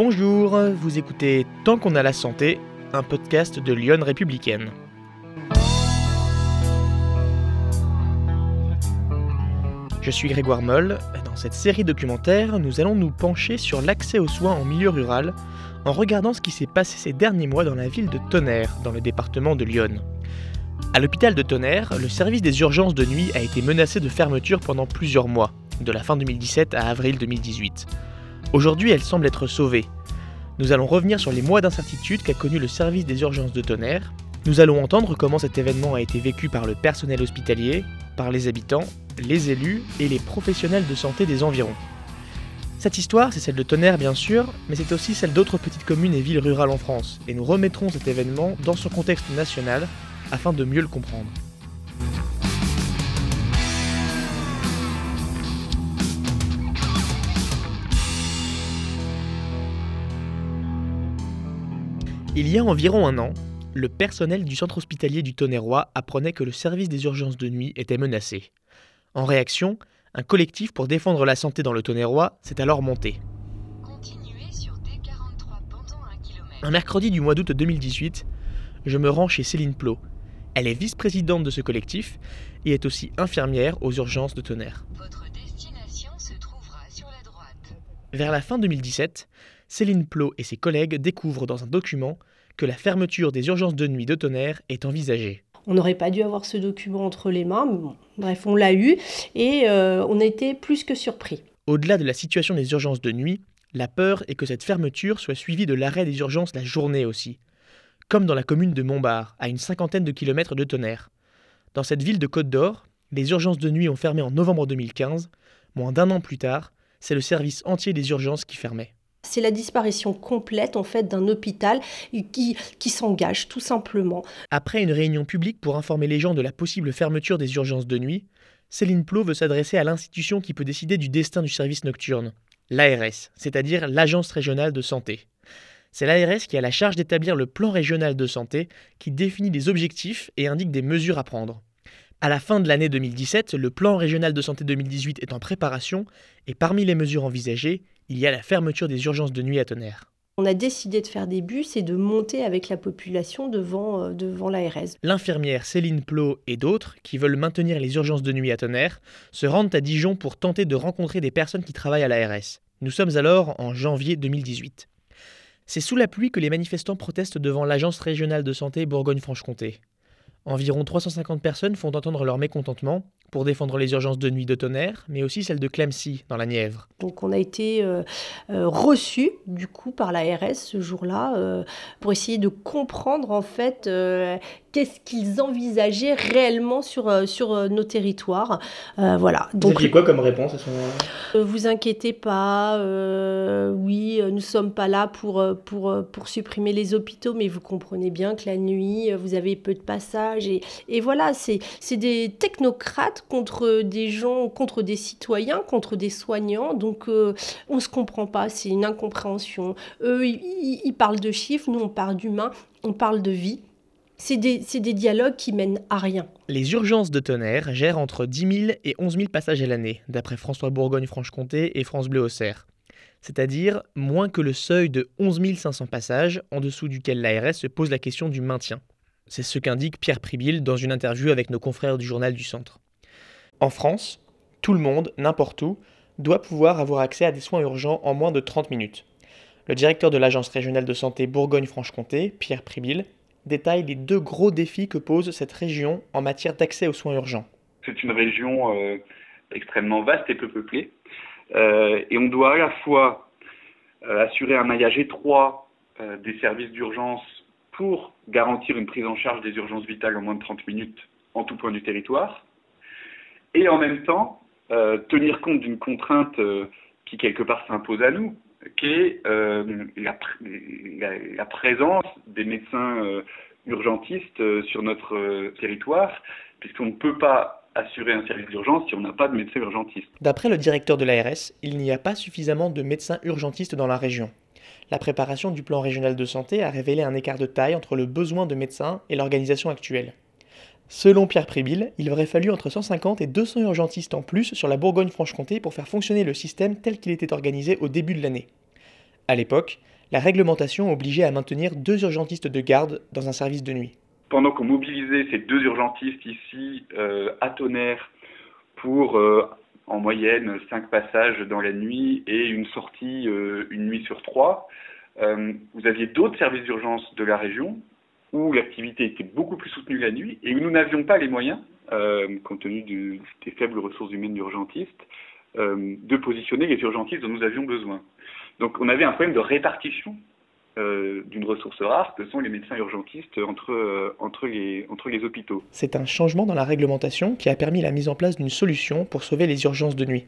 Bonjour, vous écoutez Tant qu'on a la santé, un podcast de Lyon républicaine. Je suis Grégoire Moll. Dans cette série documentaire, nous allons nous pencher sur l'accès aux soins en milieu rural en regardant ce qui s'est passé ces derniers mois dans la ville de Tonnerre, dans le département de Lyon. À l'hôpital de Tonnerre, le service des urgences de nuit a été menacé de fermeture pendant plusieurs mois, de la fin 2017 à avril 2018. Aujourd'hui, elle semble être sauvée. Nous allons revenir sur les mois d'incertitude qu'a connu le service des urgences de Tonnerre. Nous allons entendre comment cet événement a été vécu par le personnel hospitalier, par les habitants, les élus et les professionnels de santé des environs. Cette histoire, c'est celle de Tonnerre bien sûr, mais c'est aussi celle d'autres petites communes et villes rurales en France, et nous remettrons cet événement dans son contexte national afin de mieux le comprendre. Il y a environ un an, le personnel du centre hospitalier du Tonnerrois apprenait que le service des urgences de nuit était menacé. En réaction, un collectif pour défendre la santé dans le Tonnerrois s'est alors monté. Un mercredi du mois d'août 2018, je me rends chez Céline Plot, elle est vice-présidente de ce collectif et est aussi infirmière aux urgences de Tonnerre. Votre destination se trouvera sur la droite. Vers la fin 2017, Céline Plot et ses collègues découvrent dans un document que la fermeture des urgences de nuit de Tonnerre est envisagée. On n'aurait pas dû avoir ce document entre les mains, mais bon, bref, on l'a eu et euh, on a été plus que surpris. Au-delà de la situation des urgences de nuit, la peur est que cette fermeture soit suivie de l'arrêt des urgences la journée aussi comme dans la commune de Montbard, à une cinquantaine de kilomètres de Tonnerre. Dans cette ville de Côte d'Or, les urgences de nuit ont fermé en novembre 2015. Moins d'un an plus tard, c'est le service entier des urgences qui fermait. C'est la disparition complète en fait d'un hôpital qui, qui s'engage tout simplement. Après une réunion publique pour informer les gens de la possible fermeture des urgences de nuit, Céline Plot veut s'adresser à l'institution qui peut décider du destin du service nocturne, l'ARS, c'est-à-dire l'Agence régionale de santé. C'est l'ARS qui a la charge d'établir le plan régional de santé qui définit les objectifs et indique des mesures à prendre. À la fin de l'année 2017, le plan régional de santé 2018 est en préparation et parmi les mesures envisagées, il y a la fermeture des urgences de nuit à Tonnerre. On a décidé de faire des bus et de monter avec la population devant, euh, devant l'ARS. L'infirmière Céline Plot et d'autres, qui veulent maintenir les urgences de nuit à Tonnerre, se rendent à Dijon pour tenter de rencontrer des personnes qui travaillent à l'ARS. Nous sommes alors en janvier 2018. C'est sous la pluie que les manifestants protestent devant l'Agence régionale de santé Bourgogne-Franche-Comté. Environ 350 personnes font entendre leur mécontentement pour défendre les urgences de nuit de Tonnerre, mais aussi celles de Clemcy, dans la Nièvre. Donc on a été euh, euh, reçus, du coup, par l'ARS ce jour-là, euh, pour essayer de comprendre, en fait, qu'est-ce qu'ils envisageaient réellement sur, euh, sur euh, nos territoires. Euh, voilà. Donc, Vous quoi comme réponse à ce moment-là? Vous inquiétez pas, oui, nous sommes pas là pour, pour, pour supprimer les hôpitaux, mais vous comprenez bien que la nuit, vous avez peu de passages. Et, voilà, c'est des technocrates contre des gens, contre des citoyens, contre des soignants. Donc on ne se comprend pas, c'est une incompréhension. Eux, ils, parlent de chiffres, nous on parle d'humains, on parle de vie. C'est des, dialogues qui mènent à rien. Les urgences de Tonnerre gèrent entre 10 000 et 11 000 passages à l'année, d'après François Bourgogne-Franche-Comté et France Bleu Auxerre. C'est-à-dire moins que le seuil de 11 500 passages, en dessous duquel l'ARS se pose la question du maintien. C'est ce qu'indique Pierre Pribil dans une interview avec nos confrères du journal du Centre. En France, tout le monde, n'importe où, doit pouvoir avoir accès à des soins urgents en moins de 30 minutes. Le directeur de l'Agence régionale de santé Bourgogne-Franche-Comté, Pierre Pribil, détaille les deux gros défis que pose cette région en matière d'accès aux soins urgents. C'est une région euh, extrêmement vaste et peu peuplée. Euh, et on doit à la fois euh, assurer un maillage étroit des services d'urgence pour garantir une prise en charge des urgences vitales en moins de 30 minutes en tout point du territoire, et en même temps tenir compte d'une contrainte qui quelque part s'impose à nous, qui est euh, la, présence des médecins euh, urgentistes euh, sur notre territoire, puisqu'on ne peut pas assurer un service d'urgence si on n'a pas de médecin urgentiste. D'après le directeur de l'ARS, il n'y a pas suffisamment de médecins urgentistes dans la région. La préparation du plan régional de santé a révélé un écart de taille entre le besoin de médecins et l'organisation actuelle. Selon Pierre Prébil, il aurait fallu entre 150 et 200 urgentistes en plus sur la Bourgogne-Franche-Comté pour faire fonctionner le système tel qu'il était organisé au début de l'année. À l'époque, la réglementation obligeait à maintenir deux urgentistes de garde dans un service de nuit. Pendant qu'on mobilisait ces deux urgentistes ici euh, à Tonnerre pour euh, en moyenne cinq passages dans la nuit et une sortie euh, une nuit sur trois, vous aviez d'autres services d'urgence de la région où l'activité était beaucoup plus soutenue la nuit et où nous n'avions pas les moyens, compte tenu des faibles ressources humaines d'urgentistes, de positionner les urgentistes dont nous avions besoin. Donc on avait un problème de répartition euh, d'une ressource rare que sont les médecins urgentistes entre, euh, entre, les, entre les hôpitaux. C'est un changement dans la réglementation qui a permis la mise en place d'une solution pour sauver les urgences de nuit.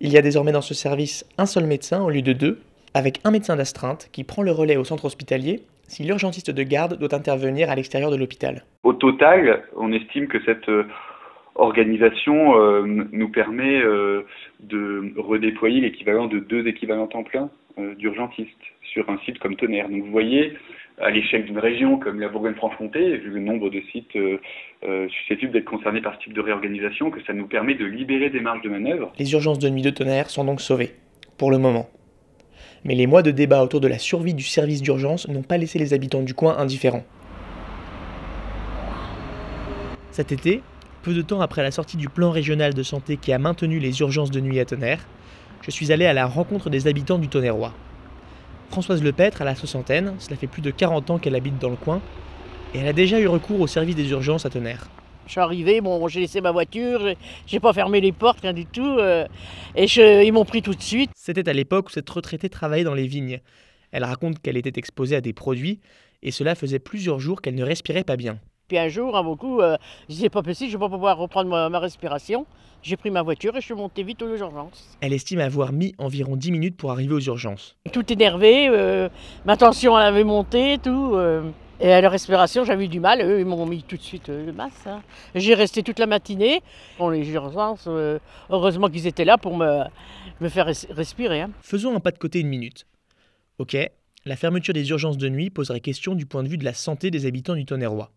Il y a désormais dans ce service un seul médecin au lieu de deux, avec un médecin d'astreinte qui prend le relais au centre hospitalier si l'urgentiste de garde doit intervenir à l'extérieur de l'hôpital. Au total, on estime que cette euh, organisation nous permet de redéployer l'équivalent de deux équivalents temps plein d'urgentistes sur un site comme Tonnerre. Donc vous voyez, à l'échelle d'une région comme la Bourgogne-Franche-Comté, vu le nombre de sites euh, euh, susceptibles d'être concernés par ce type de réorganisation, que ça nous permet de libérer des marges de manœuvre. Les urgences de nuit de Tonnerre sont donc sauvées, pour le moment. Mais les mois de débat autour de la survie du service d'urgence n'ont pas laissé les habitants du coin indifférents. Cet été, peu de temps après la sortie du plan régional de santé qui a maintenu les urgences de nuit à Tonnerre, je suis allé à la rencontre des habitants du Tonnerrois. Françoise Lepêtre a la soixantaine, cela fait plus de 40 ans qu'elle habite dans le coin, et elle a déjà eu recours au service des urgences à Tonnerre. Je suis arrivé, bon, j'ai laissé ma voiture, j'ai pas fermé les portes, rien du tout, euh, et ils m'ont pris tout de suite. C'était à l'époque où cette retraitée travaillait dans les vignes. Elle raconte qu'elle était exposée à des produits, et cela faisait plusieurs jours qu'elle ne respirait pas bien. Puis un jour, un beaucoup, euh, je disais pas possible, je vais pas pouvoir reprendre ma, respiration. J'ai pris ma voiture et je suis monté vite aux urgences. Elle estime avoir mis environ 10 minutes pour arriver aux urgences. Tout énervé, euh, ma tension elle avait monté, tout. Euh, et à la respiration, j'avais eu du mal. Eux, ils m'ont mis tout de suite le masque. Hein. J'ai resté toute la matinée. Bon, les urgences, heureusement qu'ils étaient là pour me, me faire respirer. Hein. Faisons un pas de côté une minute. Ok, la fermeture des urgences de nuit poserait question du point de vue de la santé des habitants du Tonnerrois.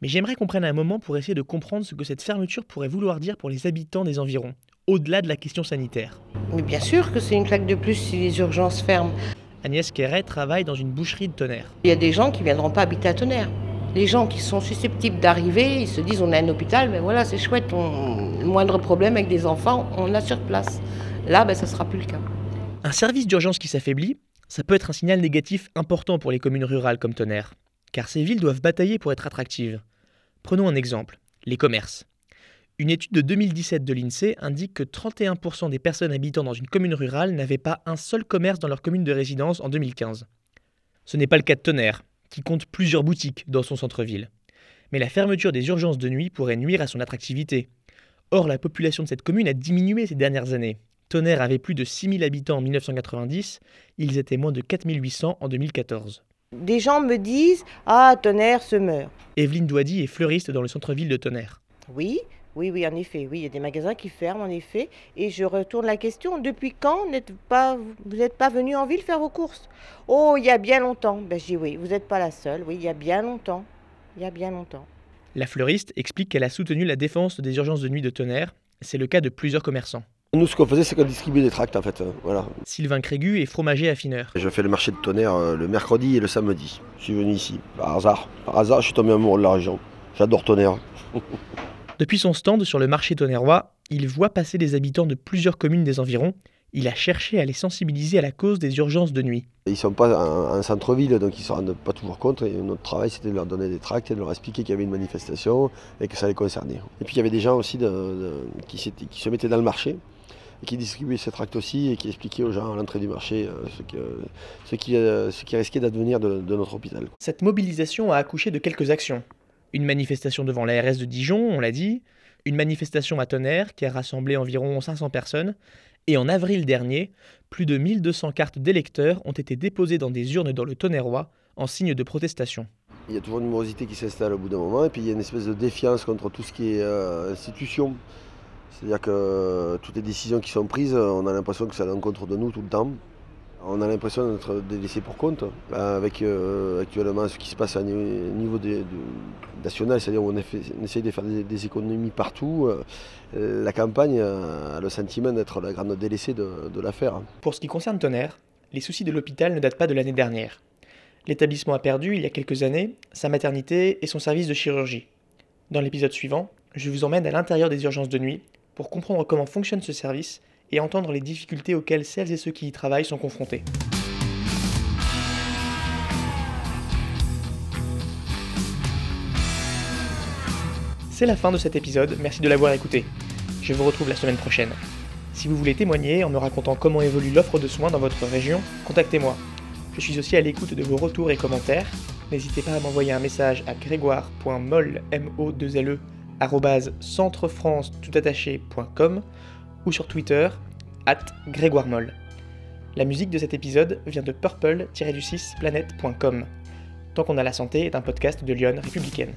Mais j'aimerais qu'on prenne un moment pour essayer de comprendre ce que cette fermeture pourrait vouloir dire pour les habitants des environs, au-delà de la question sanitaire. Mais bien sûr que c'est une claque de plus si les urgences ferment. Agnès Quéret travaille dans une boucherie de Tonnerre. Il y a des gens qui ne viendront pas habiter à Tonnerre. Les gens qui sont susceptibles d'arriver, ils se disent on a un hôpital, mais voilà, c'est chouette, on, le moindre problème avec des enfants, on a sur place. Là, ben, ça ne sera plus le cas. Un service d'urgence qui s'affaiblit, ça peut être un signal négatif important pour les communes rurales comme Tonnerre, car ces villes doivent batailler pour être attractives. Prenons un exemple, les commerces. Une étude de 2017 de l'INSEE indique que 31% des personnes habitant dans une commune rurale n'avaient pas un seul commerce dans leur commune de résidence en 2015. Ce n'est pas le cas de Tonnerre, qui compte plusieurs boutiques dans son centre-ville. Mais la fermeture des urgences de nuit pourrait nuire à son attractivité. Or, la population de cette commune a diminué ces dernières années. Tonnerre avait plus de 6000 habitants en 1990, ils étaient moins de 4800 en 2014. Des gens me disent Ah, Tonnerre se meurt. Evelyne Douady est fleuriste dans le centre-ville de Tonnerre. Oui, oui, oui, en effet. Oui, il y a des magasins qui ferment, en effet. Et je retourne la question depuis quand n'êtes pas, vous n'êtes pas venu en ville faire vos courses? Oh, il y a bien longtemps. Ben, je dis oui, vous n'êtes pas la seule. Oui, il y a bien longtemps. Il y a bien longtemps. La fleuriste explique qu'elle a soutenu la défense des urgences de nuit de Tonnerre. C'est le cas de plusieurs commerçants. Nous, ce qu'on faisait, c'est qu'on distribuait des tracts, en fait. Voilà. Sylvain Crégu est fromager affineur. Je fais le marché de tonnerre euh, le mercredi et le samedi. Je suis venu ici, par hasard. Par hasard, je suis tombé amoureux de la région. J'adore tonnerre. Depuis son stand sur le marché tonnerrois, il voit passer des habitants de plusieurs communes des environs. Il a cherché à les sensibiliser à la cause des urgences de nuit. Ils ne sont pas en, centre-ville, donc ils ne se rendent pas toujours compte. Et notre travail, c'était de leur donner des tracts et de leur expliquer qu'il y avait une manifestation et que ça les concernait. Et puis il y avait des gens aussi qui, qui se mettaient dans le marché et qui distribuait ces tracts aussi et qui expliquait aux gens à l'entrée du marché euh, ce, que, ce, qui, euh, ce qui risquait d'advenir de, notre hôpital. Cette mobilisation a accouché de quelques actions. Une manifestation devant l'ARS de Dijon, on l'a dit, une manifestation à Tonnerre qui a rassemblé environ 500 personnes, et en avril dernier, plus de 1200 cartes d'électeurs ont été déposées dans des urnes dans le Tonnerrois en signe de protestation. Il y a toujours une morosité qui s'installe au bout d'un moment, et puis il y a une espèce de défiance contre tout ce qui est euh, institution. C'est-à-dire que toutes les décisions qui sont prises, on a l'impression que c'est à l'encontre de nous tout le temps. On a l'impression d'être délaissé pour compte. Avec euh, actuellement ce qui se passe au niveau national, c'est-à-dire on, essaie de faire des, économies partout. Euh, la campagne a le sentiment d'être la grande délaissée de, de l'affaire. Pour ce qui concerne Tonnerre, les soucis de l'hôpital ne datent pas de l'année dernière. L'établissement a perdu, il y a quelques années, sa maternité et son service de chirurgie. Dans l'épisode suivant, je vous emmène à l'intérieur des urgences de nuit pour comprendre comment fonctionne ce service et entendre les difficultés auxquelles celles et ceux qui y travaillent sont confrontés. C'est la fin de cet épisode, merci de l'avoir écouté. Je vous retrouve la semaine prochaine. Si vous voulez témoigner en me racontant comment évolue l'offre de soins dans votre région, contactez-moi. Je suis aussi à l'écoute de vos retours et commentaires. N'hésitez pas à m'envoyer un message à grégoire.molle, M-O-2-L-E, centrefrance-toutattaché.com ou sur Twitter, at grégoiremolle. La musique de cet épisode vient de purple-du6planète.com. Tant qu'on a la santé est un podcast de Lyon républicaine.